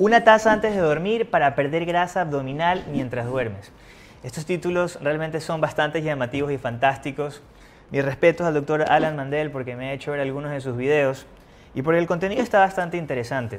Una taza antes de dormir para perder grasa abdominal mientras duermes. Estos títulos realmente son bastante llamativos y fantásticos. Mi respeto al doctor Alan Mandel porque me ha hecho ver algunos de sus videos y porque el contenido está bastante interesante.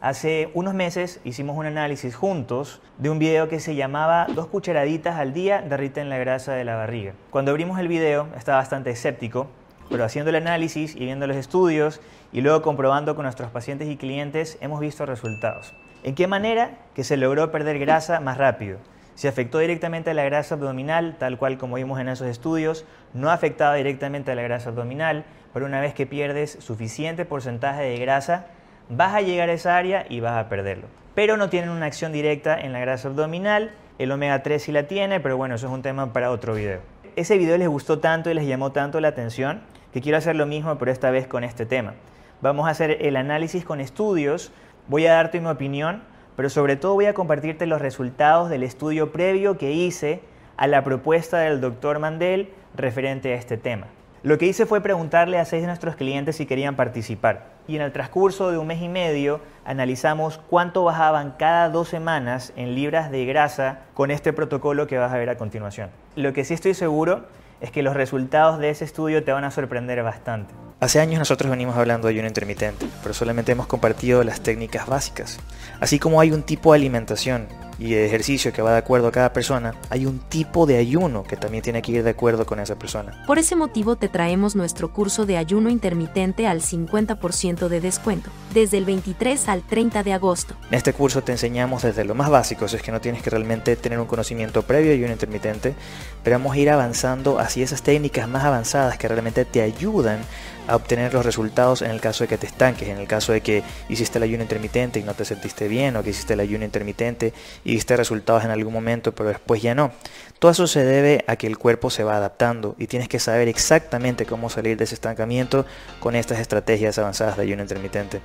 Hace unos meses hicimos un análisis juntos de un video que se llamaba Dos cucharaditas al día derriten la grasa de la barriga. Cuando abrimos el video estaba bastante escéptico, pero haciendo el análisis y viendo los estudios y luego comprobando con nuestros pacientes y clientes hemos visto resultados. ¿En qué manera? Que se logró perder grasa más rápido. Se afectó directamente a la grasa abdominal, tal cual como vimos en esos estudios, no afectaba directamente a la grasa abdominal, pero una vez que pierdes suficiente porcentaje de grasa, vas a llegar a esa área y vas a perderlo. Pero no tienen una acción directa en la grasa abdominal, el omega 3 sí la tiene, pero bueno, eso es un tema para otro video. Ese video les gustó tanto y les llamó tanto la atención que quiero hacer lo mismo, pero esta vez con este tema. Vamos a hacer el análisis con estudios, voy a darte mi opinión, pero sobre todo voy a compartirte los resultados del estudio previo que hice a la propuesta del doctor Mandel referente a este tema. Lo que hice fue preguntarle a seis de nuestros clientes si querían participar y en el transcurso de un mes y medio analizamos cuánto bajaban cada dos semanas en libras de grasa con este protocolo que vas a ver a continuación. Lo que sí estoy seguro es que los resultados de ese estudio te van a sorprender bastante. Hace años nosotros venimos hablando de ayuno intermitente, pero solamente hemos compartido las técnicas básicas. Así como hay un tipo de alimentación y de ejercicio que va de acuerdo a cada persona, hay un tipo de ayuno que también tiene que ir de acuerdo con esa persona. Por ese motivo te traemos nuestro curso de ayuno intermitente al 50% de descuento, desde el 23 al 30 de agosto. En este curso te enseñamos desde lo más básico, es que no tienes que realmente tener un conocimiento previo de ayuno intermitente, pero vamos a ir avanzando hacia esas técnicas más avanzadas que realmente te ayudan a obtener los resultados en el caso de que te estanques, en el caso de que hiciste el ayuno intermitente y no te sentiste bien, o que hiciste el ayuno intermitente y diste resultados en algún momento, pero después ya no. Todo eso se debe a que el cuerpo se va adaptando y tienes que saber exactamente cómo salir de ese estancamiento con estas estrategias avanzadas de ayuno intermitente.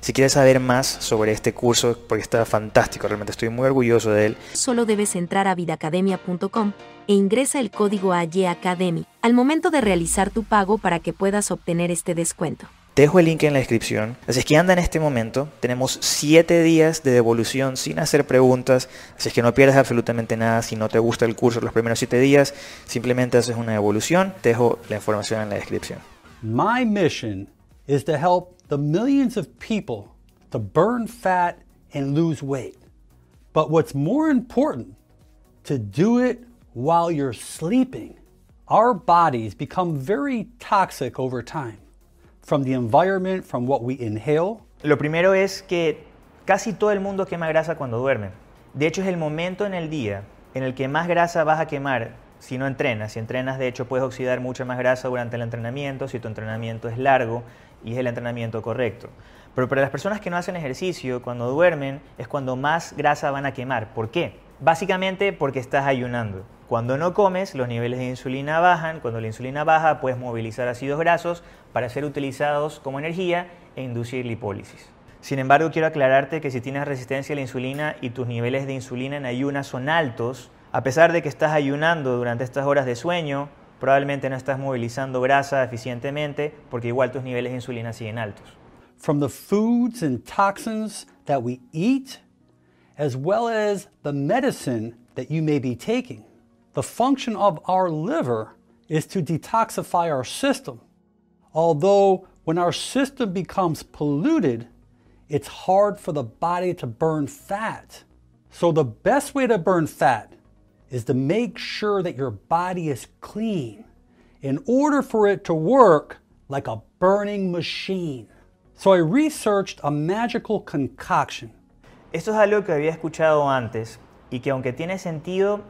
Si quieres saber más sobre este curso, porque está fantástico, realmente estoy muy orgulloso de él. Solo debes entrar a vidacademia.com e ingresa el código AYACADEMY al momento de realizar tu pago para que puedas obtener este descuento. Te dejo el link en la descripción. Así es que anda en este momento. Tenemos 7 días de devolución sin hacer preguntas. Así es que no pierdas absolutamente nada. Si no te gusta el curso los primeros 7 días, simplemente haces una devolución. Te dejo la información en la descripción. My mission is to help the millions of people to burn fat and lose weight. But what's more important, to do it while you're sleeping. Our bodies become very toxic over time from the environment, from what we inhale. Lo primero es que casi todo el mundo quema grasa cuando duerme. De hecho, es el momento en el día en el que más grasa vas a quemar si no entrenas. Si entrenas, de hecho, puedes oxidar mucha más grasa durante el entrenamiento si tu entrenamiento es largo y es el entrenamiento correcto. Pero para las personas que no hacen ejercicio, cuando duermen, es cuando más grasa van a quemar. ¿Por qué? Básicamente porque estás ayunando. Cuando no comes, los niveles de insulina bajan. Cuando la insulina baja, puedes movilizar ácidos grasos para ser utilizados como energía e inducir lipólisis. Sin embargo, quiero aclararte que si tienes resistencia a la insulina y tus niveles de insulina en ayunas son altos, a pesar de que estás ayunando durante estas horas de sueño, probablemente no estás movilizando grasa eficientemente porque igual tus niveles de insulina siguen altos. From the foods and toxins that we eat, as well as the medicine that you may be taking. The function of our liver is to detoxify our system. Although, when our system becomes polluted, it's hard for the body to burn fat. So, the best way to burn fat is to make sure that your body is clean in order for it to work like a burning machine. So, I researched a magical concoction. Esto es algo que había escuchado antes y que aunque tiene sentido,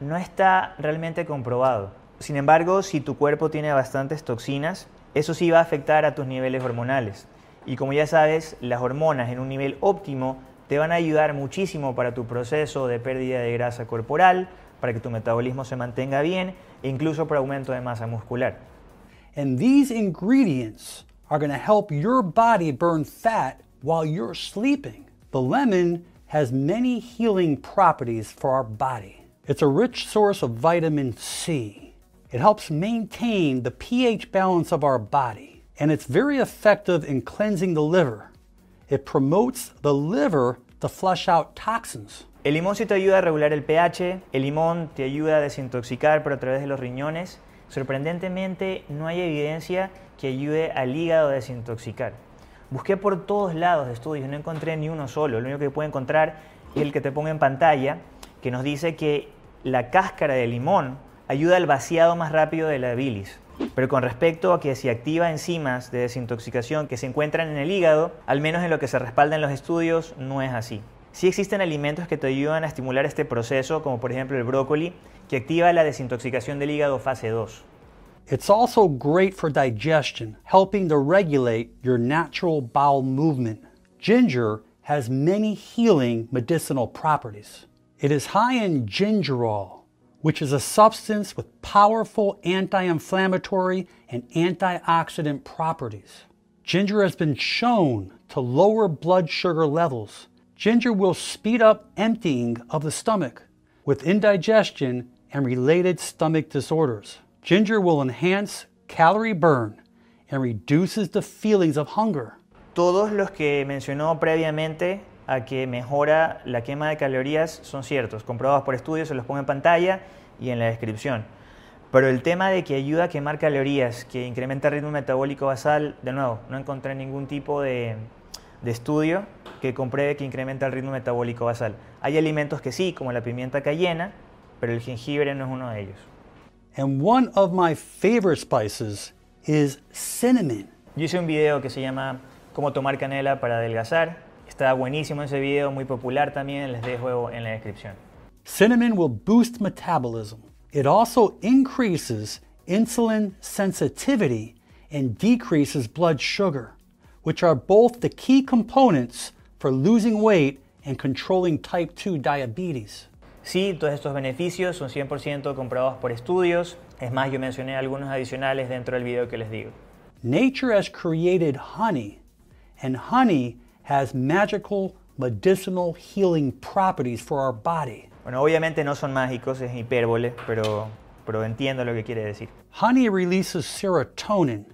no está realmente comprobado. Sin embargo, si tu cuerpo tiene bastantes toxinas, eso sí va a afectar a tus niveles hormonales. Y como ya sabes, las hormonas en un nivel óptimo te van a ayudar muchísimo para tu proceso de pérdida de grasa corporal, para que tu metabolismo se mantenga bien e incluso para aumento de masa muscular. And these ingredients are going to help your body burn fat while you're sleeping. The lemon has many healing properties for our. It's a rich source of vitamin C. It helps maintain the pH balance of our body, and it's very effective in cleansing the liver. It promotes the liver to flush out toxins. El limón sí te ayuda a regular el pH, el limón te ayuda a desintoxicar pero a través de los riñones. Sorprendentemente no hay evidencia que ayude al hígado a desintoxicar. Busqué por todos lados estudios, no encontré ni uno solo. Lo único que puedo encontrar es el que te pongo en pantalla, que nos dice que la cáscara de limón ayuda al vaciado más rápido de la bilis. Pero con respecto a que si activa enzimas de desintoxicación que se encuentran en el hígado, al menos en lo que se respalda en los estudios, no es así. Sí existen alimentos que te ayudan a estimular este proceso, como por ejemplo el brócoli, que activa la desintoxicación del hígado fase 2. It's also great for digestion, helping to regulate your natural bowel movement. Ginger has many healing medicinal properties. It is high in gingerol, which is a substance with powerful anti inflammatory and antioxidant properties. Ginger has been shown to lower blood sugar levels. Ginger will speed up emptying of the stomach with indigestion and related stomach disorders. Ginger will enhance calorie burn and reduces the feelings of hunger. Todos los que mencionó previamente a que mejora la quema de calorías son ciertos, comprobados por estudios, se los pongo en pantalla y en la descripción. Pero el tema de que ayuda a quemar calorías, que incrementa el ritmo metabólico basal, de nuevo, no encontré ningún tipo de, de estudio que compruebe que incrementa el ritmo metabólico basal. Hay alimentos que sí, como la pimienta cayena, pero el jengibre no es uno de ellos. And one of my favorite spices is cinnamon. Yo hice un video que se llama Cómo tomar canela para adelgazar. Está buenísimo ese video, muy popular también, les dejo en la descripción. Cinnamon will boost metabolism. It also increases insulin sensitivity and decreases blood sugar, which are both the key components for losing weight and controlling type 2 diabetes. Sí, todos estos beneficios son 100% comprobados por estudios. Es más, yo mencioné algunos adicionales dentro del video que les digo. Nature has created honey, and honey has magical medicinal healing properties for our body. Bueno, obviamente no son mágicos, es hipérbole, pero, pero entiendo lo que quiere decir. Honey releases serotonin,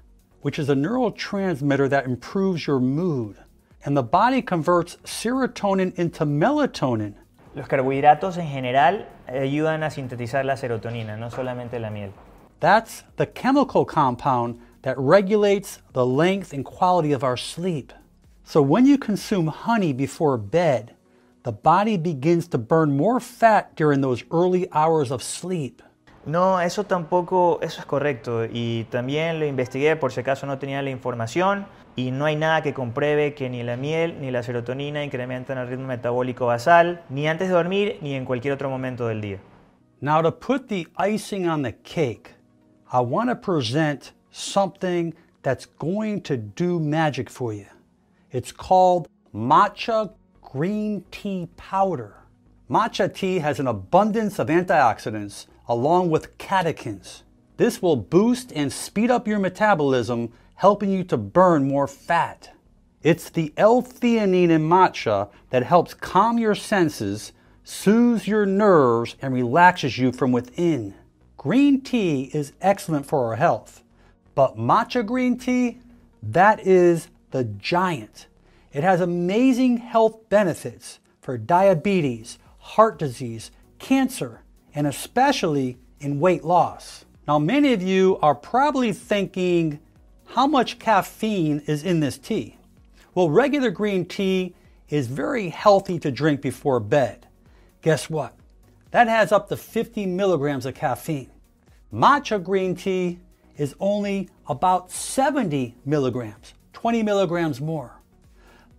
which is a neurotransmitter that improves your mood. And the body converts serotonin into melatonin. Los carbohidratos en general ayudan a sintetizar la serotonina, no solamente la miel. That's the chemical compound that regulates the length and quality of our sleep. So when you consume honey before bed, the body begins to burn more fat during those early hours of sleep. No, eso tampoco, eso es correcto. Y también lo investigué por si acaso no tenía la información. Y no hay nada que compruebe que ni la miel ni la serotonina incrementan el ritmo metabólico basal, ni antes de dormir ni en cualquier otro momento del día. Now, to put the icing on the cake, I want to present something that's going to do magic for you. It's called matcha green tea powder. Matcha tea has an abundance of antioxidants along with catechins. This will boost and speed up your metabolism, helping you to burn more fat. It's the L-theanine in matcha that helps calm your senses, soothes your nerves, and relaxes you from within. Green tea is excellent for our health, but matcha green tea, that is the giant. It has amazing health benefits for diabetes, heart disease, cancer, and especially in weight loss. Now, many of you are probably thinking, how much caffeine is in this tea? Well, regular green tea is very healthy to drink before bed. Guess what? That has up to 50 milligrams of caffeine. Matcha green tea is only about 70 milligrams, 20 milligrams more.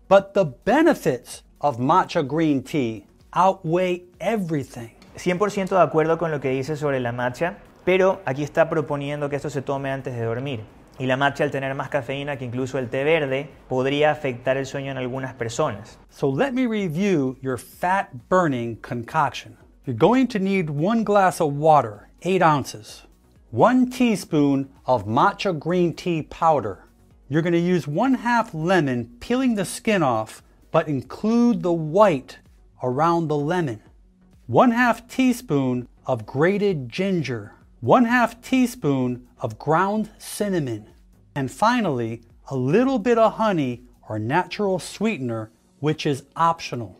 But the benefits of matcha green tea outweigh everything. 100% de acuerdo con lo que dice sobre la matcha, pero aquí está proponiendo que esto se tome antes de dormir. Y la matcha al tener más cafeína que incluso el té verde podría afectar el sueño en algunas personas. So let me review your fat burning concoction. You're going to need one glass of water, 8 ounces, one teaspoon of matcha green tea powder. You're going to use one half lemon, peeling the skin off, but include the white around the lemon. One half teaspoon of grated ginger, one half teaspoon of ground cinnamon, and finally, a little bit of honey or natural sweetener, which is optional.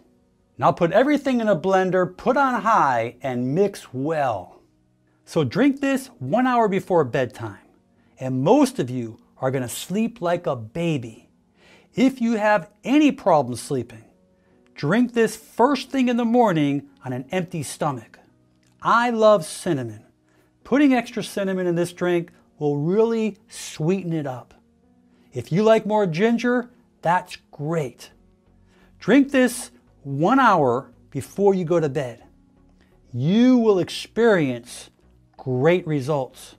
Now put everything in a blender, put on high, and mix well. So drink this one hour before bedtime, and most of you are going to sleep like a baby. If you have any problem sleeping, drink this first thing in the morning on an empty stomach. I love cinnamon. Putting extra cinnamon in this drink will really sweeten it up. If you like more ginger, that's great. Drink this one hour before you go to bed. You will experience great results.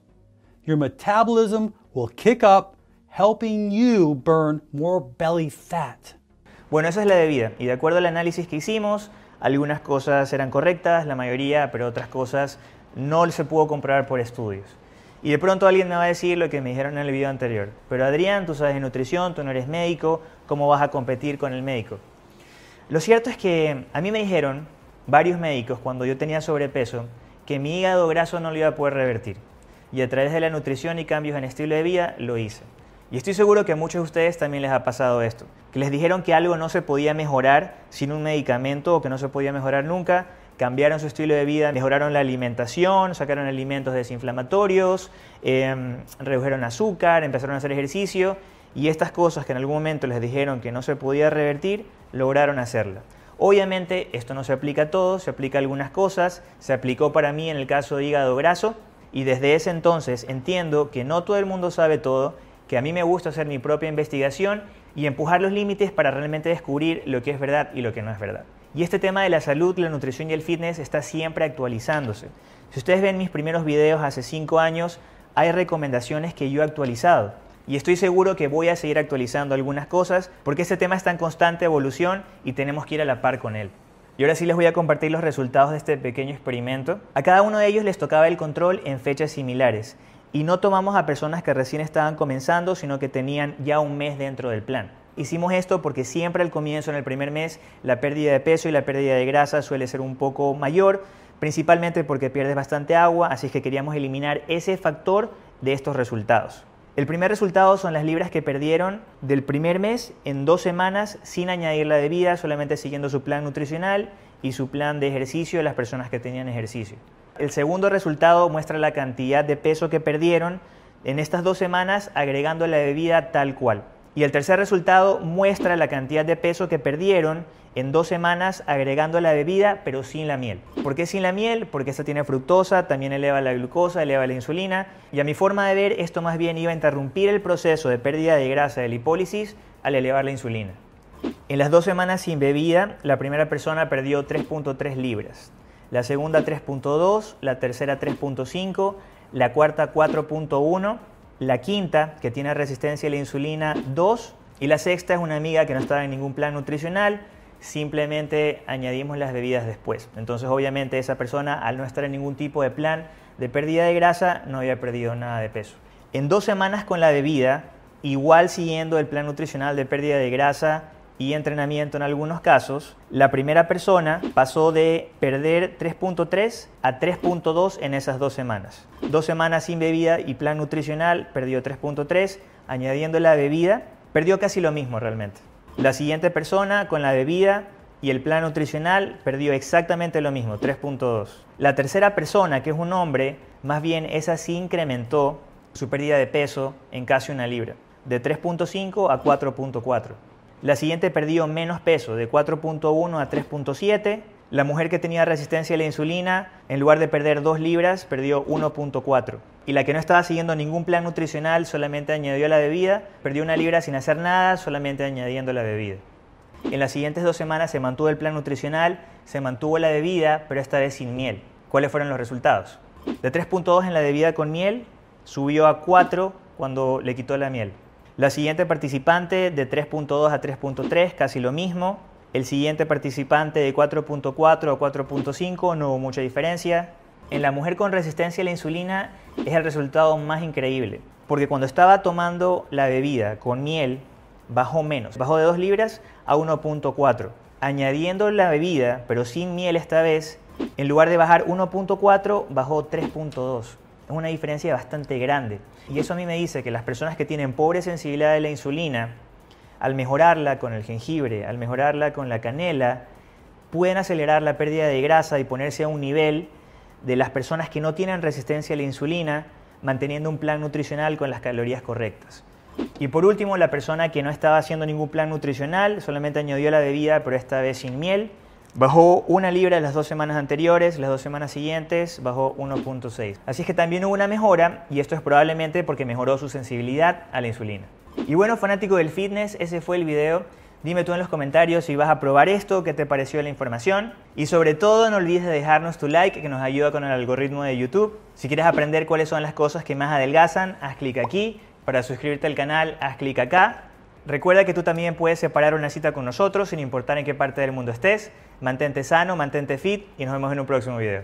Your metabolism will kick up, helping you burn more belly fat. Bueno, esa es la bebida. Y de acuerdo al análisis que hicimos, algunas cosas eran correctas, la mayoría, pero otras cosas no se pudo comprobar por estudios. Y de pronto alguien me va a decir lo que me dijeron en el video anterior. Pero Adrián, tú sabes de nutrición, tú no eres médico, ¿cómo vas a competir con el médico? Lo cierto es que a mí me dijeron varios médicos cuando yo tenía sobrepeso que mi hígado graso no lo iba a poder revertir. Y a través de la nutrición y cambios en estilo de vida lo hice. Y estoy seguro que a muchos de ustedes también les ha pasado esto, que les dijeron que algo no se podía mejorar sin un medicamento o que no se podía mejorar nunca cambiaron su estilo de vida, mejoraron la alimentación, sacaron alimentos desinflamatorios, em, redujeron azúcar, empezaron a hacer ejercicio y estas cosas que en algún momento les dijeron que no se podía revertir, lograron hacerla. Obviamente esto no se aplica a todos, se aplica a algunas cosas, se aplicó para mí en el caso de hígado graso y desde ese entonces entiendo que no todo el mundo sabe todo, que a mí me gusta hacer mi propia investigación y empujar los límites para realmente descubrir lo que es verdad y lo que no es verdad. Y este tema de la salud, la nutrición y el fitness está siempre actualizándose. Si ustedes ven mis primeros videos hace 5 años, hay recomendaciones que yo he actualizado. Y estoy seguro que voy a seguir actualizando algunas cosas porque este tema está en constante evolución y tenemos que ir a la par con él. Y ahora sí les voy a compartir los resultados de este pequeño experimento. A cada uno de ellos les tocaba el control en fechas similares. Y no tomamos a personas que recién estaban comenzando, sino que tenían ya un mes dentro del plan. Hicimos esto porque siempre al comienzo, en el primer mes, la pérdida de peso y la pérdida de grasa suele ser un poco mayor, principalmente porque pierdes bastante agua, así que queríamos eliminar ese factor de estos resultados. El primer resultado son las libras que perdieron del primer mes en dos semanas sin añadir la bebida, solamente siguiendo su plan nutricional y su plan de ejercicio de las personas que tenían ejercicio. El segundo resultado muestra la cantidad de peso que perdieron en estas dos semanas agregando la bebida tal cual. Y el tercer resultado muestra la cantidad de peso que perdieron en dos semanas agregando la bebida pero sin la miel. ¿Por qué sin la miel? Porque esta tiene fructosa, también eleva la glucosa, eleva la insulina y a mi forma de ver esto más bien iba a interrumpir el proceso de pérdida de grasa de lipólisis al elevar la insulina. En las dos semanas sin bebida, la primera persona perdió 3.3 libras, la segunda 3.2, la tercera 3.5, la cuarta 4.1 la quinta, que tiene resistencia a la insulina 2, y la sexta es una amiga que no estaba en ningún plan nutricional, simplemente añadimos las bebidas después. Entonces obviamente esa persona al no estar en ningún tipo de plan de pérdida de grasa no había perdido nada de peso. En dos semanas con la bebida, igual siguiendo el plan nutricional de pérdida de grasa y entrenamiento en algunos casos, la primera persona pasó de perder 3.3 a 3.2 en esas dos semanas. Dos semanas sin bebida y plan nutricional perdió 3.3, añadiendo la bebida, perdió casi lo mismo realmente. La siguiente persona con la bebida y el plan nutricional perdió exactamente lo mismo, 3.2. La tercera persona, que es un hombre, más bien esa sí incrementó su pérdida de peso en casi una libra, de 3.5 a 4.4. La siguiente perdió menos peso, de 4.1 a 3.7. La mujer que tenía resistencia a la insulina, en lugar de perder 2 libras, perdió 1.4. Y la que no estaba siguiendo ningún plan nutricional, solamente añadió la bebida, perdió una libra sin hacer nada, solamente añadiendo la bebida. En las siguientes dos semanas se mantuvo el plan nutricional, se mantuvo la bebida, pero esta vez sin miel. ¿Cuáles fueron los resultados? De 3.2 en la bebida con miel, subió a 4 cuando le quitó la miel. La siguiente participante de 3.2 a 3.3, casi lo mismo. El siguiente participante de 4.4 a 4.5, no hubo mucha diferencia. En la mujer con resistencia a la insulina es el resultado más increíble, porque cuando estaba tomando la bebida con miel, bajó menos, bajó de 2 libras a 1.4. Añadiendo la bebida, pero sin miel esta vez, en lugar de bajar 1.4, bajó 3.2. Es una diferencia bastante grande. Y eso a mí me dice que las personas que tienen pobre sensibilidad de la insulina, al mejorarla con el jengibre, al mejorarla con la canela, pueden acelerar la pérdida de grasa y ponerse a un nivel de las personas que no tienen resistencia a la insulina, manteniendo un plan nutricional con las calorías correctas. Y por último, la persona que no estaba haciendo ningún plan nutricional, solamente añadió la bebida, pero esta vez sin miel, bajó una libra las dos semanas anteriores, las dos semanas siguientes bajó 1.6. Así es que también hubo una mejora y esto es probablemente porque mejoró su sensibilidad a la insulina. Y bueno, fanático del fitness, ese fue el video. Dime tú en los comentarios si vas a probar esto, qué te pareció la información. Y sobre todo no olvides de dejarnos tu like que nos ayuda con el algoritmo de YouTube. Si quieres aprender cuáles son las cosas que más adelgazan, haz clic aquí. Para suscribirte al canal, haz clic acá. Recuerda que tú también puedes separar una cita con nosotros sin importar en qué parte del mundo estés. Mantente sano, mantente fit y nos vemos en un próximo video.